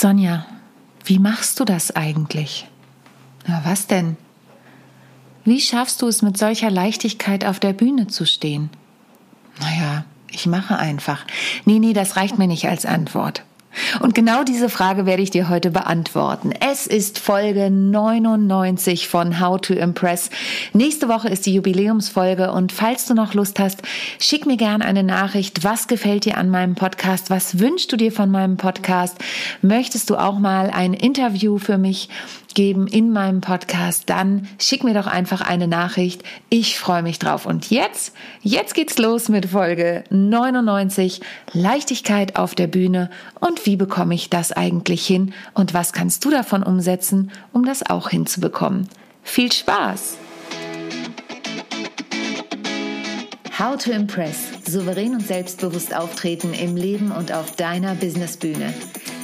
Sonja, wie machst du das eigentlich? Na, was denn? Wie schaffst du es mit solcher Leichtigkeit auf der Bühne zu stehen? Naja, ich mache einfach. Nee, nee, das reicht mir nicht als Antwort. Und genau diese Frage werde ich dir heute beantworten. Es ist Folge 99 von How to Impress. Nächste Woche ist die Jubiläumsfolge und falls du noch Lust hast, schick mir gerne eine Nachricht. Was gefällt dir an meinem Podcast? Was wünschst du dir von meinem Podcast? Möchtest du auch mal ein Interview für mich geben in meinem Podcast, dann schick mir doch einfach eine Nachricht. Ich freue mich drauf. Und jetzt, jetzt geht's los mit Folge 99, Leichtigkeit auf der Bühne. Und wie bekomme ich das eigentlich hin? Und was kannst du davon umsetzen, um das auch hinzubekommen? Viel Spaß! How to Impress. Souverän und selbstbewusst auftreten im Leben und auf deiner Businessbühne.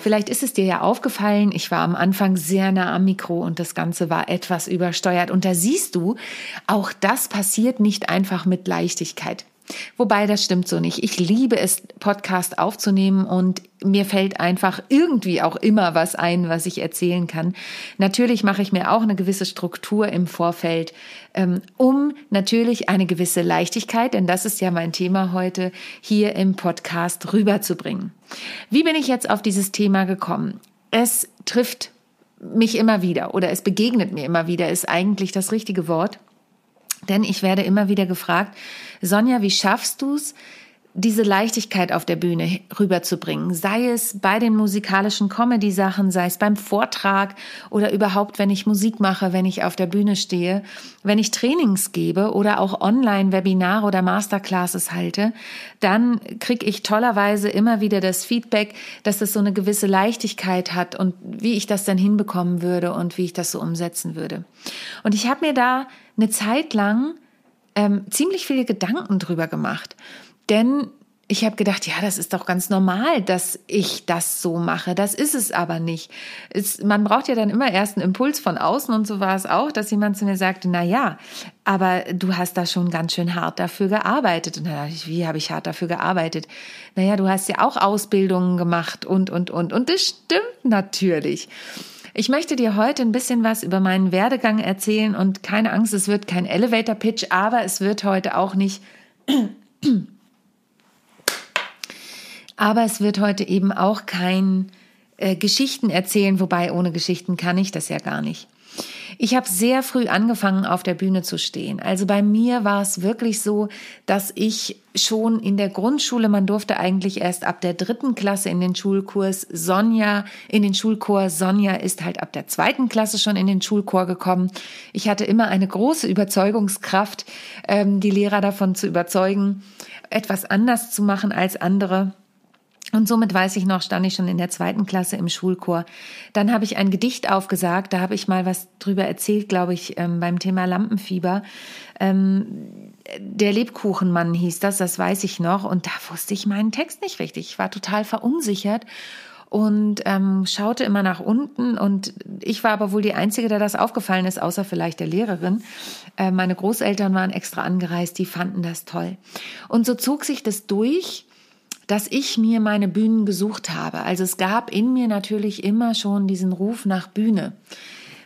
Vielleicht ist es dir ja aufgefallen, ich war am Anfang sehr nah am Mikro und das Ganze war etwas übersteuert. Und da siehst du, auch das passiert nicht einfach mit Leichtigkeit. Wobei das stimmt so nicht. Ich liebe es, Podcast aufzunehmen und mir fällt einfach irgendwie auch immer was ein, was ich erzählen kann. Natürlich mache ich mir auch eine gewisse Struktur im Vorfeld, ähm, um natürlich eine gewisse Leichtigkeit, denn das ist ja mein Thema heute, hier im Podcast rüberzubringen. Wie bin ich jetzt auf dieses Thema gekommen? Es trifft mich immer wieder oder es begegnet mir immer wieder, ist eigentlich das richtige Wort. Denn ich werde immer wieder gefragt, Sonja, wie schaffst du es, diese Leichtigkeit auf der Bühne rüberzubringen, sei es bei den musikalischen Comedy-Sachen, sei es beim Vortrag oder überhaupt, wenn ich Musik mache, wenn ich auf der Bühne stehe, wenn ich Trainings gebe oder auch Online-Webinare oder Masterclasses halte, dann kriege ich tollerweise immer wieder das Feedback, dass es so eine gewisse Leichtigkeit hat und wie ich das dann hinbekommen würde und wie ich das so umsetzen würde. Und ich habe mir da eine Zeit lang ähm, ziemlich viele Gedanken drüber gemacht. Denn ich habe gedacht, ja, das ist doch ganz normal, dass ich das so mache. Das ist es aber nicht. Es, man braucht ja dann immer erst einen Impuls von außen und so war es auch, dass jemand zu mir sagte, na ja, aber du hast da schon ganz schön hart dafür gearbeitet. Und dann dachte ich, wie habe ich hart dafür gearbeitet? Naja, du hast ja auch Ausbildungen gemacht und, und, und. Und das stimmt natürlich. Ich möchte dir heute ein bisschen was über meinen Werdegang erzählen und keine Angst, es wird kein Elevator Pitch, aber es wird heute auch nicht aber es wird heute eben auch kein äh, Geschichten erzählen, wobei ohne Geschichten kann ich das ja gar nicht. Ich habe sehr früh angefangen, auf der Bühne zu stehen. Also bei mir war es wirklich so, dass ich schon in der Grundschule, man durfte eigentlich erst ab der dritten Klasse in den Schulkurs Sonja, in den Schulchor. Sonja ist halt ab der zweiten Klasse schon in den Schulchor gekommen. Ich hatte immer eine große Überzeugungskraft, ähm, die Lehrer davon zu überzeugen, etwas anders zu machen als andere. Und somit weiß ich noch, stand ich schon in der zweiten Klasse im Schulchor. Dann habe ich ein Gedicht aufgesagt, da habe ich mal was drüber erzählt, glaube ich, ähm, beim Thema Lampenfieber. Ähm, der Lebkuchenmann hieß das, das weiß ich noch. Und da wusste ich meinen Text nicht richtig. Ich war total verunsichert und ähm, schaute immer nach unten. Und ich war aber wohl die Einzige, der das aufgefallen ist, außer vielleicht der Lehrerin. Äh, meine Großeltern waren extra angereist, die fanden das toll. Und so zog sich das durch dass ich mir meine Bühnen gesucht habe. Also es gab in mir natürlich immer schon diesen Ruf nach Bühne.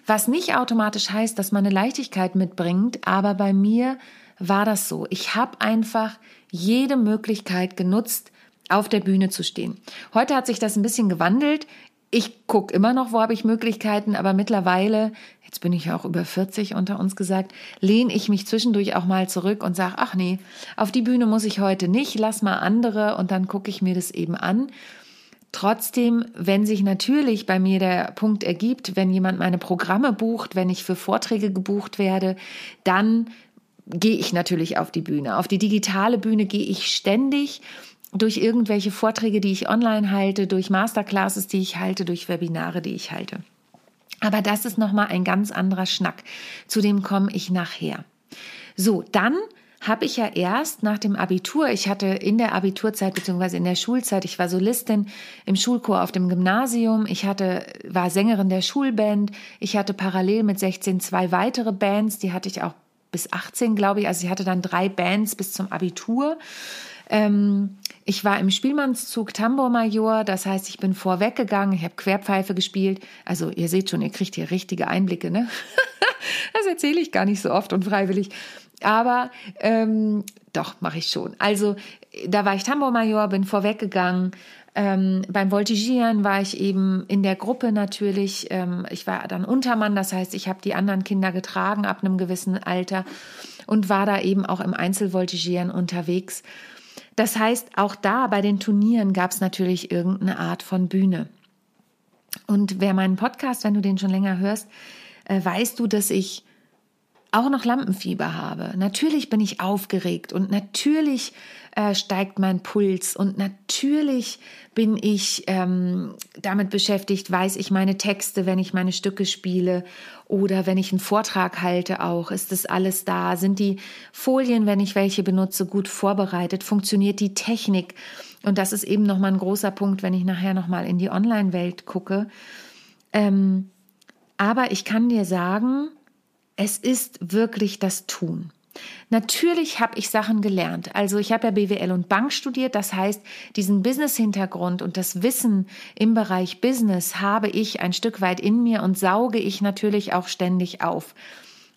Was nicht automatisch heißt, dass man eine Leichtigkeit mitbringt, aber bei mir war das so. Ich habe einfach jede Möglichkeit genutzt, auf der Bühne zu stehen. Heute hat sich das ein bisschen gewandelt. Ich gucke immer noch, wo habe ich Möglichkeiten, aber mittlerweile jetzt bin ich ja auch über 40 unter uns gesagt, lehne ich mich zwischendurch auch mal zurück und sage, ach nee, auf die Bühne muss ich heute nicht, lass mal andere und dann gucke ich mir das eben an. Trotzdem, wenn sich natürlich bei mir der Punkt ergibt, wenn jemand meine Programme bucht, wenn ich für Vorträge gebucht werde, dann gehe ich natürlich auf die Bühne. Auf die digitale Bühne gehe ich ständig durch irgendwelche Vorträge, die ich online halte, durch Masterclasses, die ich halte, durch Webinare, die ich halte. Aber das ist nochmal ein ganz anderer Schnack. Zu dem komme ich nachher. So, dann habe ich ja erst nach dem Abitur, ich hatte in der Abiturzeit beziehungsweise in der Schulzeit, ich war Solistin im Schulchor auf dem Gymnasium, ich hatte, war Sängerin der Schulband, ich hatte parallel mit 16 zwei weitere Bands, die hatte ich auch bis 18, glaube ich. Also ich hatte dann drei Bands bis zum Abitur. Ähm, ich war im Spielmannszug Tambourmajor, das heißt, ich bin vorweggegangen, ich habe Querpfeife gespielt. Also ihr seht schon, ihr kriegt hier richtige Einblicke, ne? das erzähle ich gar nicht so oft und freiwillig. Aber ähm, doch, mache ich schon. Also da war ich Tambourmajor, bin vorweggegangen. Ähm, beim Voltigieren war ich eben in der Gruppe natürlich. Ähm, ich war dann Untermann, das heißt, ich habe die anderen Kinder getragen ab einem gewissen Alter und war da eben auch im Einzelvoltigieren unterwegs. Das heißt, auch da bei den Turnieren gab es natürlich irgendeine Art von Bühne. Und wer meinen Podcast, wenn du den schon länger hörst, äh, weißt du, dass ich auch noch Lampenfieber habe. Natürlich bin ich aufgeregt und natürlich äh, steigt mein Puls und natürlich bin ich ähm, damit beschäftigt, weiß ich meine Texte, wenn ich meine Stücke spiele oder wenn ich einen Vortrag halte auch, ist das alles da? Sind die Folien, wenn ich welche benutze, gut vorbereitet? Funktioniert die Technik? Und das ist eben nochmal ein großer Punkt, wenn ich nachher nochmal in die Online-Welt gucke. Ähm, aber ich kann dir sagen, es ist wirklich das Tun. Natürlich habe ich Sachen gelernt. Also ich habe ja BWL und Bank studiert. Das heißt, diesen Business-Hintergrund und das Wissen im Bereich Business habe ich ein Stück weit in mir und sauge ich natürlich auch ständig auf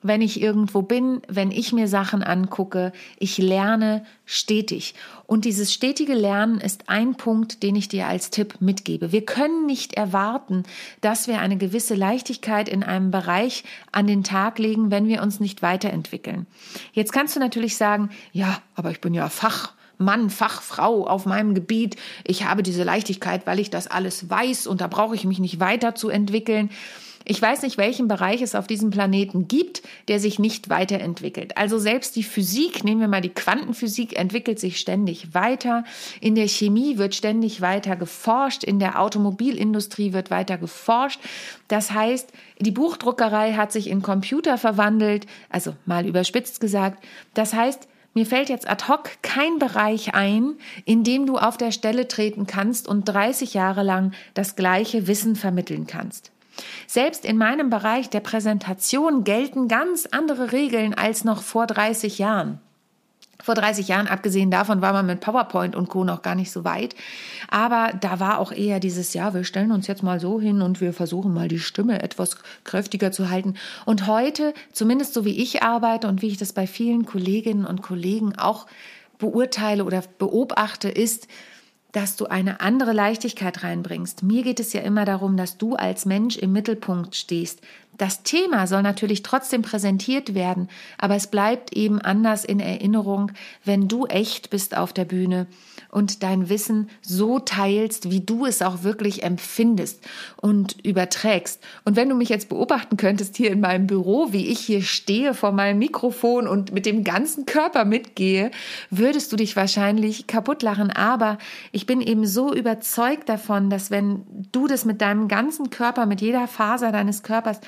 wenn ich irgendwo bin, wenn ich mir Sachen angucke. Ich lerne stetig. Und dieses stetige Lernen ist ein Punkt, den ich dir als Tipp mitgebe. Wir können nicht erwarten, dass wir eine gewisse Leichtigkeit in einem Bereich an den Tag legen, wenn wir uns nicht weiterentwickeln. Jetzt kannst du natürlich sagen, ja, aber ich bin ja Fachmann, Fachfrau auf meinem Gebiet. Ich habe diese Leichtigkeit, weil ich das alles weiß und da brauche ich mich nicht weiterzuentwickeln. Ich weiß nicht, welchen Bereich es auf diesem Planeten gibt, der sich nicht weiterentwickelt. Also selbst die Physik, nehmen wir mal die Quantenphysik, entwickelt sich ständig weiter. In der Chemie wird ständig weiter geforscht. In der Automobilindustrie wird weiter geforscht. Das heißt, die Buchdruckerei hat sich in Computer verwandelt, also mal überspitzt gesagt. Das heißt, mir fällt jetzt ad hoc kein Bereich ein, in dem du auf der Stelle treten kannst und 30 Jahre lang das gleiche Wissen vermitteln kannst. Selbst in meinem Bereich der Präsentation gelten ganz andere Regeln als noch vor 30 Jahren. Vor 30 Jahren, abgesehen davon, war man mit PowerPoint und Co. noch gar nicht so weit. Aber da war auch eher dieses, ja, wir stellen uns jetzt mal so hin und wir versuchen mal die Stimme etwas kräftiger zu halten. Und heute, zumindest so wie ich arbeite und wie ich das bei vielen Kolleginnen und Kollegen auch beurteile oder beobachte, ist, dass du eine andere Leichtigkeit reinbringst. Mir geht es ja immer darum, dass du als Mensch im Mittelpunkt stehst. Das Thema soll natürlich trotzdem präsentiert werden, aber es bleibt eben anders in Erinnerung, wenn du echt bist auf der Bühne und dein Wissen so teilst, wie du es auch wirklich empfindest und überträgst. Und wenn du mich jetzt beobachten könntest hier in meinem Büro, wie ich hier stehe vor meinem Mikrofon und mit dem ganzen Körper mitgehe, würdest du dich wahrscheinlich kaputt lachen. Aber ich bin eben so überzeugt davon, dass wenn du das mit deinem ganzen Körper, mit jeder Faser deines Körpers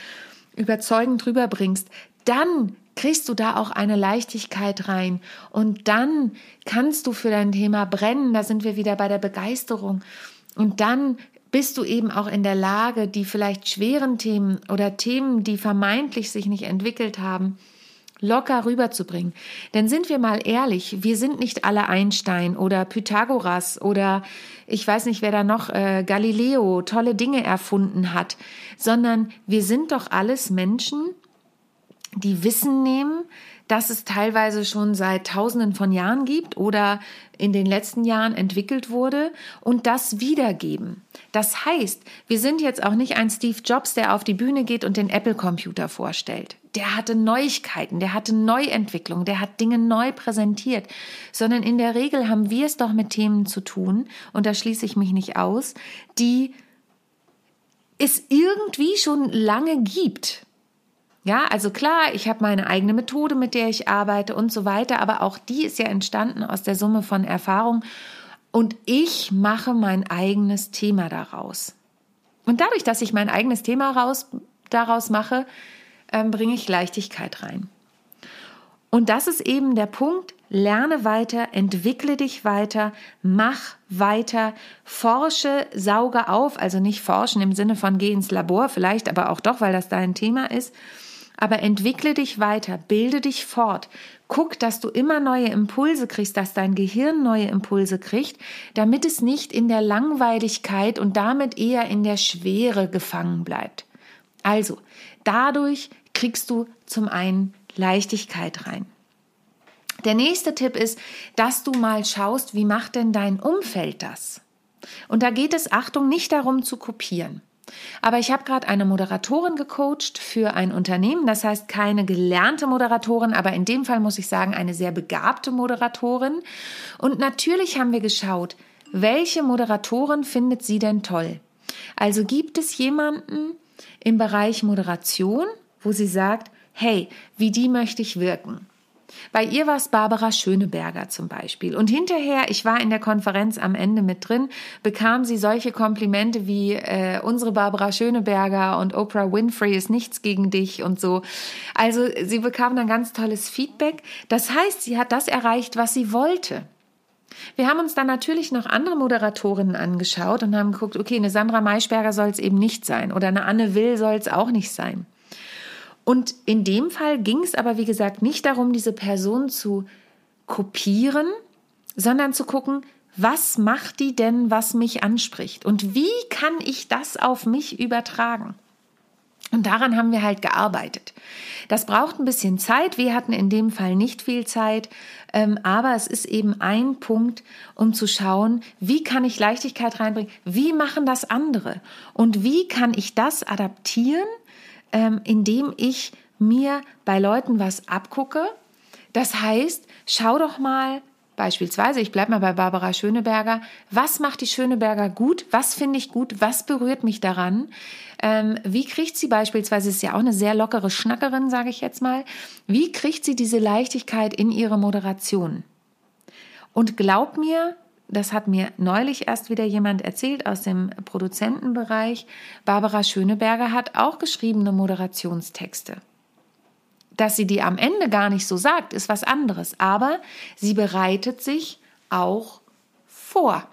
überzeugend rüberbringst, dann kriegst du da auch eine Leichtigkeit rein. Und dann kannst du für dein Thema brennen, da sind wir wieder bei der Begeisterung. Und dann bist du eben auch in der Lage, die vielleicht schweren Themen oder Themen, die vermeintlich sich nicht entwickelt haben, locker rüberzubringen. Denn sind wir mal ehrlich, wir sind nicht alle Einstein oder Pythagoras oder ich weiß nicht, wer da noch äh, Galileo tolle Dinge erfunden hat, sondern wir sind doch alles Menschen, die Wissen nehmen, das es teilweise schon seit Tausenden von Jahren gibt oder in den letzten Jahren entwickelt wurde und das wiedergeben. Das heißt, wir sind jetzt auch nicht ein Steve Jobs, der auf die Bühne geht und den Apple-Computer vorstellt. Der hatte Neuigkeiten, der hatte Neuentwicklung, der hat Dinge neu präsentiert, sondern in der Regel haben wir es doch mit Themen zu tun, und da schließe ich mich nicht aus, die es irgendwie schon lange gibt. Ja, also klar, ich habe meine eigene Methode, mit der ich arbeite und so weiter, aber auch die ist ja entstanden aus der Summe von Erfahrung und ich mache mein eigenes Thema daraus. Und dadurch, dass ich mein eigenes Thema raus, daraus mache, ähm, bringe ich Leichtigkeit rein. Und das ist eben der Punkt, lerne weiter, entwickle dich weiter, mach weiter, forsche, sauge auf, also nicht forschen im Sinne von geh ins Labor, vielleicht aber auch doch, weil das dein Thema ist, aber entwickle dich weiter, bilde dich fort, guck, dass du immer neue Impulse kriegst, dass dein Gehirn neue Impulse kriegt, damit es nicht in der Langweiligkeit und damit eher in der Schwere gefangen bleibt. Also, dadurch kriegst du zum einen Leichtigkeit rein. Der nächste Tipp ist, dass du mal schaust, wie macht denn dein Umfeld das? Und da geht es, Achtung, nicht darum zu kopieren. Aber ich habe gerade eine Moderatorin gecoacht für ein Unternehmen, das heißt keine gelernte Moderatorin, aber in dem Fall muss ich sagen, eine sehr begabte Moderatorin. Und natürlich haben wir geschaut, welche Moderatorin findet sie denn toll? Also gibt es jemanden im Bereich Moderation, wo sie sagt, hey, wie die möchte ich wirken? Bei ihr war es Barbara Schöneberger zum Beispiel. Und hinterher, ich war in der Konferenz am Ende mit drin, bekam sie solche Komplimente wie äh, unsere Barbara Schöneberger und Oprah Winfrey ist nichts gegen dich und so. Also sie bekam dann ganz tolles Feedback. Das heißt, sie hat das erreicht, was sie wollte. Wir haben uns dann natürlich noch andere Moderatorinnen angeschaut und haben geguckt, okay, eine Sandra Maischberger soll es eben nicht sein oder eine Anne Will soll es auch nicht sein. Und in dem Fall ging es aber, wie gesagt, nicht darum, diese Person zu kopieren, sondern zu gucken, was macht die denn, was mich anspricht? Und wie kann ich das auf mich übertragen? Und daran haben wir halt gearbeitet. Das braucht ein bisschen Zeit. Wir hatten in dem Fall nicht viel Zeit, ähm, aber es ist eben ein Punkt, um zu schauen, wie kann ich Leichtigkeit reinbringen? Wie machen das andere? Und wie kann ich das adaptieren ähm, indem ich mir bei Leuten was abgucke. Das heißt, schau doch mal, beispielsweise, ich bleibe mal bei Barbara Schöneberger, was macht die Schöneberger gut, was finde ich gut, was berührt mich daran, ähm, wie kriegt sie beispielsweise, ist ja auch eine sehr lockere Schnackerin, sage ich jetzt mal, wie kriegt sie diese Leichtigkeit in ihre Moderation? Und glaub mir, das hat mir neulich erst wieder jemand erzählt aus dem Produzentenbereich. Barbara Schöneberger hat auch geschriebene Moderationstexte. Dass sie die am Ende gar nicht so sagt, ist was anderes. Aber sie bereitet sich auch vor.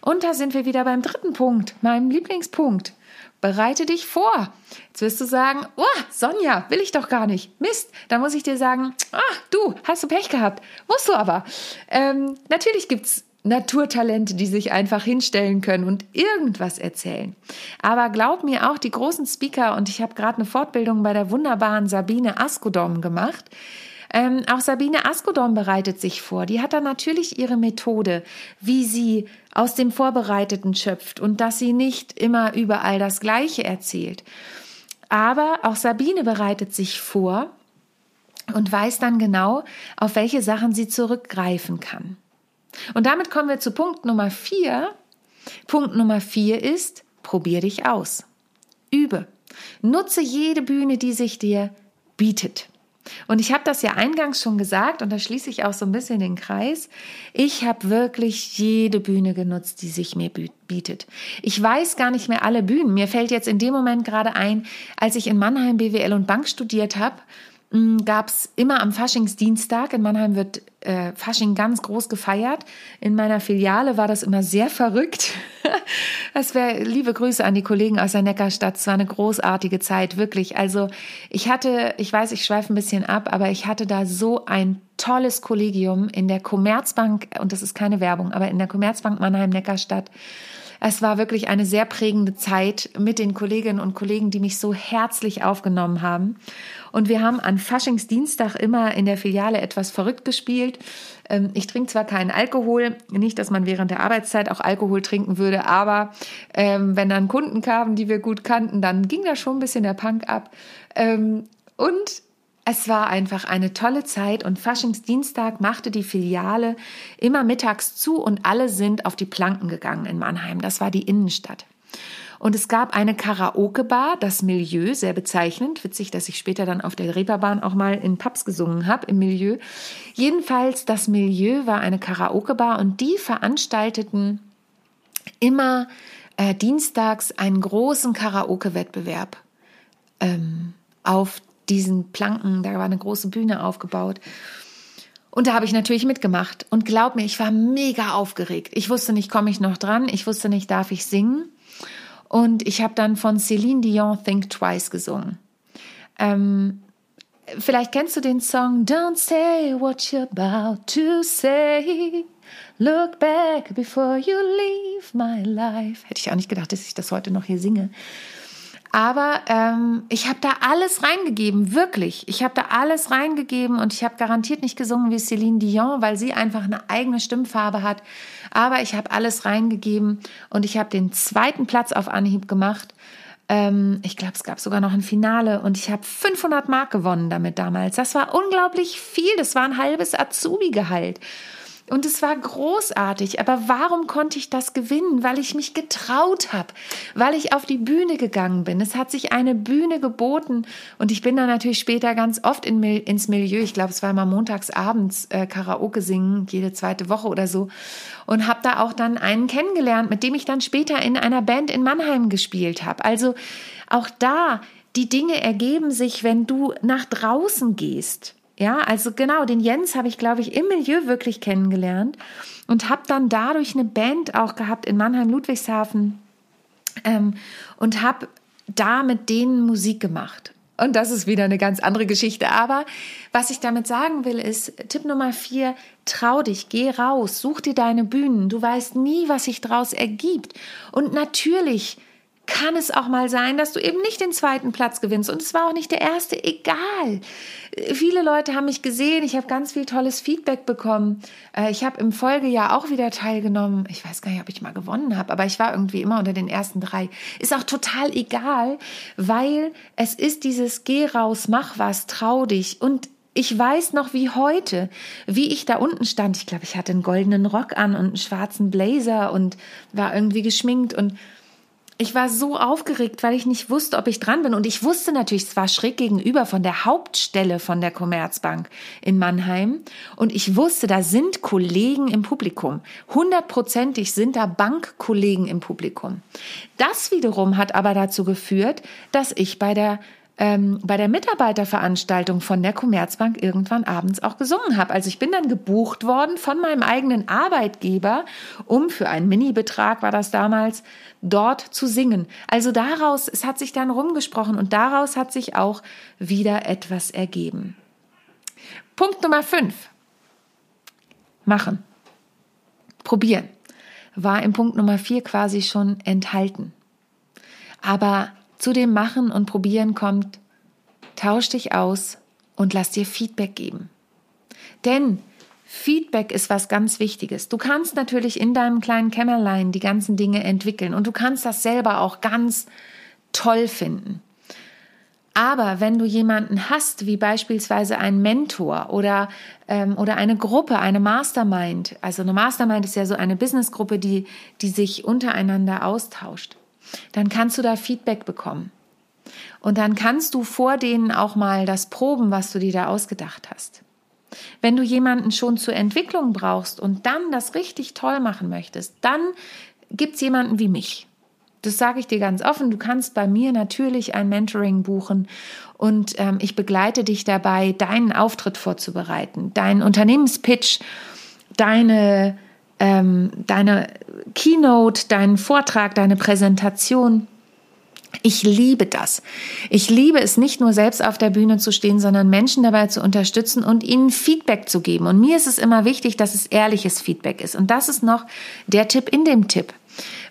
Und da sind wir wieder beim dritten Punkt, meinem Lieblingspunkt. Bereite dich vor. Jetzt wirst du sagen, oh, Sonja, will ich doch gar nicht. Mist. Dann muss ich dir sagen, ah, du, hast du Pech gehabt. Musst du aber. Ähm, natürlich gibt's Naturtalente, die sich einfach hinstellen können und irgendwas erzählen. Aber glaub mir auch, die großen Speaker, und ich habe gerade eine Fortbildung bei der wunderbaren Sabine Askodom gemacht, ähm, auch Sabine Askodom bereitet sich vor. Die hat da natürlich ihre Methode, wie sie aus dem Vorbereiteten schöpft und dass sie nicht immer überall das Gleiche erzählt. Aber auch Sabine bereitet sich vor und weiß dann genau, auf welche Sachen sie zurückgreifen kann. Und damit kommen wir zu Punkt Nummer vier. Punkt Nummer vier ist, probier dich aus. Übe. Nutze jede Bühne, die sich dir bietet. Und ich habe das ja eingangs schon gesagt und da schließe ich auch so ein bisschen den Kreis. Ich habe wirklich jede Bühne genutzt, die sich mir bietet. Ich weiß gar nicht mehr alle Bühnen. Mir fällt jetzt in dem Moment gerade ein, als ich in Mannheim BWL und Bank studiert habe, gab es immer am Faschingsdienstag. In Mannheim wird äh, Fasching ganz groß gefeiert. In meiner Filiale war das immer sehr verrückt. das wäre liebe Grüße an die Kollegen aus der Neckarstadt. Es war eine großartige Zeit, wirklich. Also ich hatte, ich weiß, ich schweife ein bisschen ab, aber ich hatte da so ein tolles Kollegium in der Commerzbank, und das ist keine Werbung, aber in der Commerzbank Mannheim-Neckarstadt. Es war wirklich eine sehr prägende Zeit mit den Kolleginnen und Kollegen, die mich so herzlich aufgenommen haben. Und wir haben an Faschingsdienstag immer in der Filiale etwas verrückt gespielt. Ähm, ich trinke zwar keinen Alkohol, nicht, dass man während der Arbeitszeit auch Alkohol trinken würde, aber ähm, wenn dann Kunden kamen, die wir gut kannten, dann ging da schon ein bisschen der Punk ab. Ähm, und es war einfach eine tolle Zeit und Faschingsdienstag machte die Filiale immer mittags zu und alle sind auf die Planken gegangen in Mannheim. Das war die Innenstadt. Und es gab eine Karaoke-Bar, das Milieu, sehr bezeichnend. Witzig, dass ich später dann auf der Reeperbahn auch mal in Pubs gesungen habe, im Milieu. Jedenfalls, das Milieu war eine Karaoke-Bar und die veranstalteten immer äh, dienstags einen großen Karaoke-Wettbewerb ähm, auf diesen Planken, da war eine große Bühne aufgebaut. Und da habe ich natürlich mitgemacht. Und glaub mir, ich war mega aufgeregt. Ich wusste nicht, komme ich noch dran? Ich wusste nicht, darf ich singen? Und ich habe dann von Celine Dion Think Twice gesungen. Ähm, vielleicht kennst du den Song Don't say what you're about to say. Look back before you leave my life. Hätte ich auch nicht gedacht, dass ich das heute noch hier singe. Aber ähm, ich habe da alles reingegeben, wirklich. Ich habe da alles reingegeben und ich habe garantiert nicht gesungen wie Céline Dion, weil sie einfach eine eigene Stimmfarbe hat. Aber ich habe alles reingegeben und ich habe den zweiten Platz auf Anhieb gemacht. Ähm, ich glaube, es gab sogar noch ein Finale und ich habe 500 Mark gewonnen damit damals. Das war unglaublich viel. Das war ein halbes Azubi-Gehalt. Und es war großartig. Aber warum konnte ich das gewinnen? Weil ich mich getraut habe, weil ich auf die Bühne gegangen bin. Es hat sich eine Bühne geboten und ich bin dann natürlich später ganz oft in, ins Milieu. Ich glaube, es war immer montags abends äh, Karaoke singen, jede zweite Woche oder so. Und habe da auch dann einen kennengelernt, mit dem ich dann später in einer Band in Mannheim gespielt habe. Also auch da, die Dinge ergeben sich, wenn du nach draußen gehst. Ja, also genau, den Jens habe ich, glaube ich, im Milieu wirklich kennengelernt und habe dann dadurch eine Band auch gehabt in Mannheim-Ludwigshafen ähm, und habe da mit denen Musik gemacht. Und das ist wieder eine ganz andere Geschichte. Aber was ich damit sagen will, ist Tipp Nummer vier, trau dich, geh raus, such dir deine Bühnen. Du weißt nie, was sich daraus ergibt. Und natürlich kann es auch mal sein, dass du eben nicht den zweiten Platz gewinnst. Und es war auch nicht der erste, egal. Viele Leute haben mich gesehen, ich habe ganz viel tolles Feedback bekommen. Äh, ich habe im Folgejahr auch wieder teilgenommen. Ich weiß gar nicht, ob ich mal gewonnen habe, aber ich war irgendwie immer unter den ersten drei. Ist auch total egal, weil es ist dieses Geh raus, mach was, trau dich. Und ich weiß noch wie heute, wie ich da unten stand. Ich glaube, ich hatte einen goldenen Rock an und einen schwarzen Blazer und war irgendwie geschminkt und ich war so aufgeregt, weil ich nicht wusste, ob ich dran bin. Und ich wusste natürlich, es war schräg gegenüber von der Hauptstelle von der Commerzbank in Mannheim. Und ich wusste, da sind Kollegen im Publikum. Hundertprozentig sind da Bankkollegen im Publikum. Das wiederum hat aber dazu geführt, dass ich bei der ähm, bei der Mitarbeiterveranstaltung von der Commerzbank irgendwann abends auch gesungen habe. Also ich bin dann gebucht worden von meinem eigenen Arbeitgeber, um für einen Mini-Betrag war das damals, dort zu singen. Also daraus, es hat sich dann rumgesprochen und daraus hat sich auch wieder etwas ergeben. Punkt Nummer fünf. Machen. Probieren. War im Punkt Nummer vier quasi schon enthalten. Aber zu dem Machen und Probieren kommt, tausch dich aus und lass dir Feedback geben. Denn Feedback ist was ganz Wichtiges. Du kannst natürlich in deinem kleinen Kämmerlein die ganzen Dinge entwickeln und du kannst das selber auch ganz toll finden. Aber wenn du jemanden hast, wie beispielsweise einen Mentor oder, ähm, oder eine Gruppe, eine Mastermind, also eine Mastermind ist ja so eine Businessgruppe, die, die sich untereinander austauscht dann kannst du da Feedback bekommen. Und dann kannst du vor denen auch mal das proben, was du dir da ausgedacht hast. Wenn du jemanden schon zur Entwicklung brauchst und dann das richtig toll machen möchtest, dann gibt es jemanden wie mich. Das sage ich dir ganz offen. Du kannst bei mir natürlich ein Mentoring buchen und ähm, ich begleite dich dabei, deinen Auftritt vorzubereiten, deinen Unternehmenspitch, deine ähm, deine Keynote, deinen Vortrag, deine Präsentation. Ich liebe das. Ich liebe es nicht nur selbst auf der Bühne zu stehen, sondern Menschen dabei zu unterstützen und ihnen Feedback zu geben. Und mir ist es immer wichtig, dass es ehrliches Feedback ist. Und das ist noch der Tipp in dem Tipp.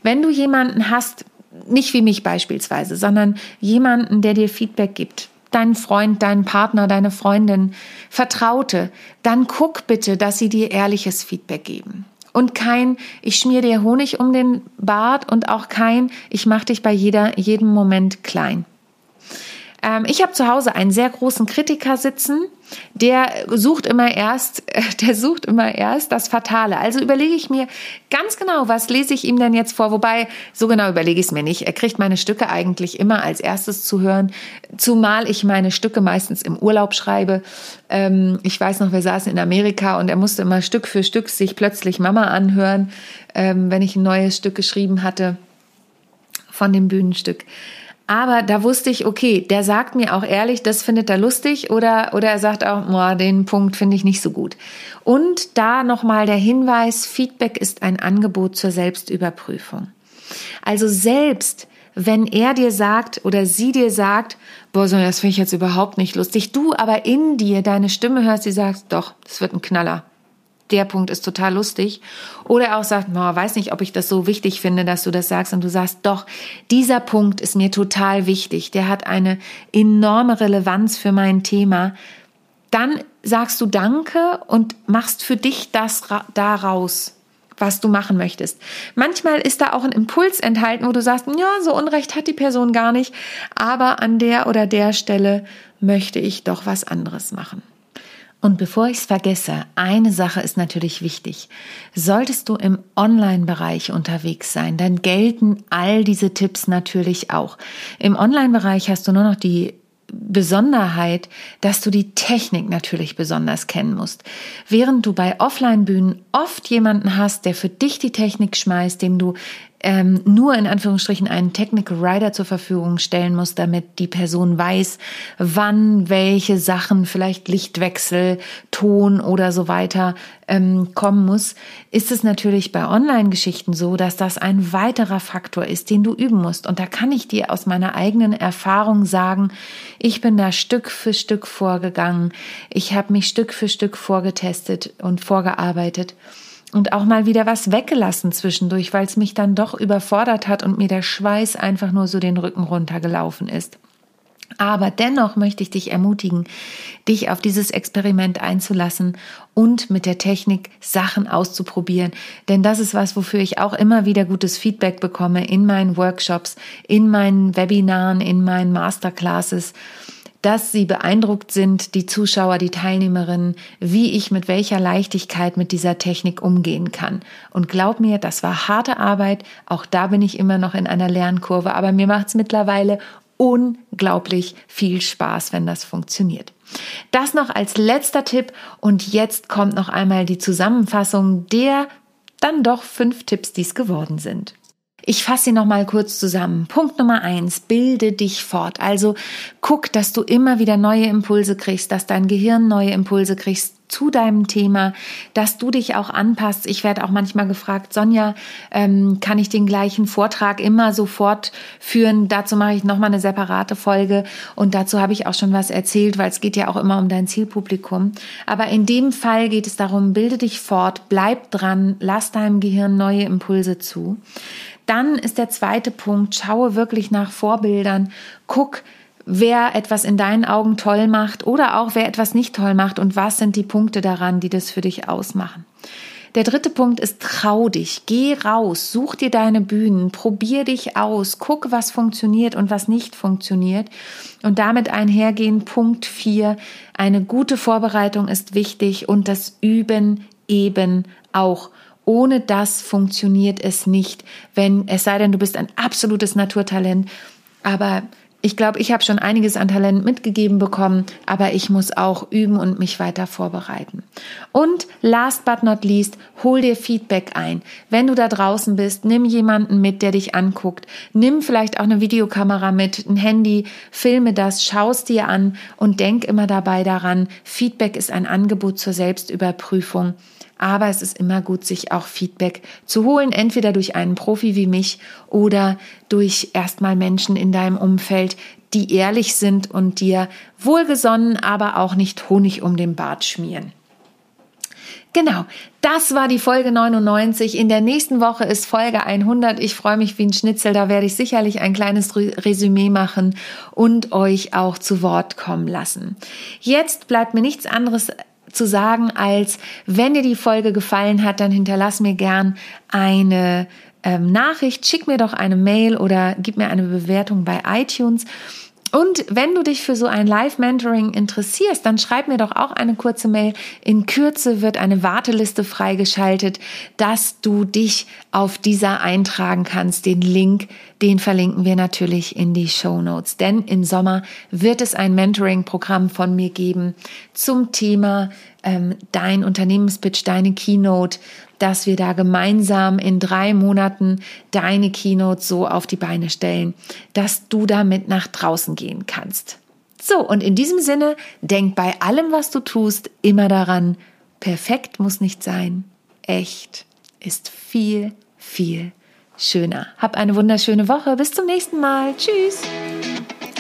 Wenn du jemanden hast, nicht wie mich beispielsweise, sondern jemanden, der dir Feedback gibt, deinen Freund, deinen Partner, deine Freundin, Vertraute, dann guck bitte, dass sie dir ehrliches Feedback geben. Und kein, ich schmier dir Honig um den Bart und auch kein, ich mach dich bei jeder, jedem Moment klein. Ähm, ich habe zu Hause einen sehr großen Kritiker sitzen, der sucht immer erst, der sucht immer erst das Fatale. Also überlege ich mir ganz genau, was lese ich ihm denn jetzt vor? Wobei, so genau überlege ich es mir nicht. Er kriegt meine Stücke eigentlich immer als erstes zu hören, zumal ich meine Stücke meistens im Urlaub schreibe. Ähm, ich weiß noch, wir saßen in Amerika und er musste immer Stück für Stück sich plötzlich Mama anhören, ähm, wenn ich ein neues Stück geschrieben hatte von dem Bühnenstück. Aber da wusste ich, okay, der sagt mir auch ehrlich, das findet er lustig oder, oder er sagt auch, boah, den Punkt finde ich nicht so gut. Und da nochmal der Hinweis, Feedback ist ein Angebot zur Selbstüberprüfung. Also selbst wenn er dir sagt oder sie dir sagt, boah, so, das finde ich jetzt überhaupt nicht lustig, du aber in dir deine Stimme hörst, die sagt, doch, das wird ein Knaller der Punkt ist total lustig. Oder er auch sagt, no, weiß nicht, ob ich das so wichtig finde, dass du das sagst. Und du sagst, doch, dieser Punkt ist mir total wichtig. Der hat eine enorme Relevanz für mein Thema. Dann sagst du Danke und machst für dich das daraus, was du machen möchtest. Manchmal ist da auch ein Impuls enthalten, wo du sagst, ja, so Unrecht hat die Person gar nicht, aber an der oder der Stelle möchte ich doch was anderes machen. Und bevor ich es vergesse, eine Sache ist natürlich wichtig. Solltest du im Online-Bereich unterwegs sein, dann gelten all diese Tipps natürlich auch. Im Online-Bereich hast du nur noch die Besonderheit, dass du die Technik natürlich besonders kennen musst. Während du bei Offline-Bühnen oft jemanden hast, der für dich die Technik schmeißt, dem du ähm, nur in Anführungsstrichen einen Technical Rider zur Verfügung stellen muss, damit die Person weiß, wann welche Sachen, vielleicht Lichtwechsel, Ton oder so weiter ähm, kommen muss, ist es natürlich bei Online-Geschichten so, dass das ein weiterer Faktor ist, den du üben musst. Und da kann ich dir aus meiner eigenen Erfahrung sagen, ich bin da Stück für Stück vorgegangen. Ich habe mich Stück für Stück vorgetestet und vorgearbeitet und auch mal wieder was weggelassen zwischendurch, weil es mich dann doch überfordert hat und mir der Schweiß einfach nur so den Rücken runtergelaufen ist. Aber dennoch möchte ich dich ermutigen, dich auf dieses Experiment einzulassen und mit der Technik Sachen auszuprobieren. Denn das ist was, wofür ich auch immer wieder gutes Feedback bekomme in meinen Workshops, in meinen Webinaren, in meinen Masterclasses dass sie beeindruckt sind, die Zuschauer, die Teilnehmerinnen, wie ich mit welcher Leichtigkeit mit dieser Technik umgehen kann. Und glaub mir, das war harte Arbeit. Auch da bin ich immer noch in einer Lernkurve, aber mir macht es mittlerweile unglaublich viel Spaß, wenn das funktioniert. Das noch als letzter Tipp und jetzt kommt noch einmal die Zusammenfassung der dann doch fünf Tipps, die es geworden sind. Ich fasse sie nochmal kurz zusammen. Punkt Nummer eins, bilde dich fort. Also guck, dass du immer wieder neue Impulse kriegst, dass dein Gehirn neue Impulse kriegst zu deinem Thema, dass du dich auch anpasst. Ich werde auch manchmal gefragt, Sonja, ähm, kann ich den gleichen Vortrag immer sofort führen? Dazu mache ich nochmal eine separate Folge und dazu habe ich auch schon was erzählt, weil es geht ja auch immer um dein Zielpublikum. Aber in dem Fall geht es darum, bilde dich fort, bleib dran, lass deinem Gehirn neue Impulse zu. Dann ist der zweite Punkt, schaue wirklich nach Vorbildern, guck, wer etwas in deinen Augen toll macht oder auch wer etwas nicht toll macht und was sind die Punkte daran, die das für dich ausmachen. Der dritte Punkt ist, trau dich, geh raus, such dir deine Bühnen, probier dich aus, guck, was funktioniert und was nicht funktioniert. Und damit einhergehen Punkt vier, eine gute Vorbereitung ist wichtig und das Üben eben auch. Ohne das funktioniert es nicht, wenn es sei denn, du bist ein absolutes Naturtalent. Aber ich glaube, ich habe schon einiges an Talent mitgegeben bekommen, aber ich muss auch üben und mich weiter vorbereiten. Und last but not least, hol dir Feedback ein. Wenn du da draußen bist, nimm jemanden mit, der dich anguckt. Nimm vielleicht auch eine Videokamera mit, ein Handy, filme das, schaust dir an und denk immer dabei daran, Feedback ist ein Angebot zur Selbstüberprüfung. Aber es ist immer gut, sich auch Feedback zu holen, entweder durch einen Profi wie mich oder durch erstmal Menschen in deinem Umfeld, die ehrlich sind und dir wohlgesonnen, aber auch nicht Honig um den Bart schmieren. Genau, das war die Folge 99. In der nächsten Woche ist Folge 100. Ich freue mich wie ein Schnitzel. Da werde ich sicherlich ein kleines Resümee machen und euch auch zu Wort kommen lassen. Jetzt bleibt mir nichts anderes zu sagen, als wenn dir die Folge gefallen hat, dann hinterlass mir gern eine ähm, Nachricht, schick mir doch eine Mail oder gib mir eine Bewertung bei iTunes. Und wenn du dich für so ein Live-Mentoring interessierst, dann schreib mir doch auch eine kurze Mail. In Kürze wird eine Warteliste freigeschaltet, dass du dich auf dieser eintragen kannst. Den Link, den verlinken wir natürlich in die Show Notes. Denn im Sommer wird es ein Mentoring-Programm von mir geben zum Thema ähm, dein Unternehmenspitch, deine Keynote, dass wir da gemeinsam in drei Monaten deine Keynote so auf die Beine stellen, dass du damit nach draußen gehen kannst. So, und in diesem Sinne, denk bei allem, was du tust, immer daran, perfekt muss nicht sein, echt ist viel, viel schöner. Hab eine wunderschöne Woche. Bis zum nächsten Mal. Tschüss.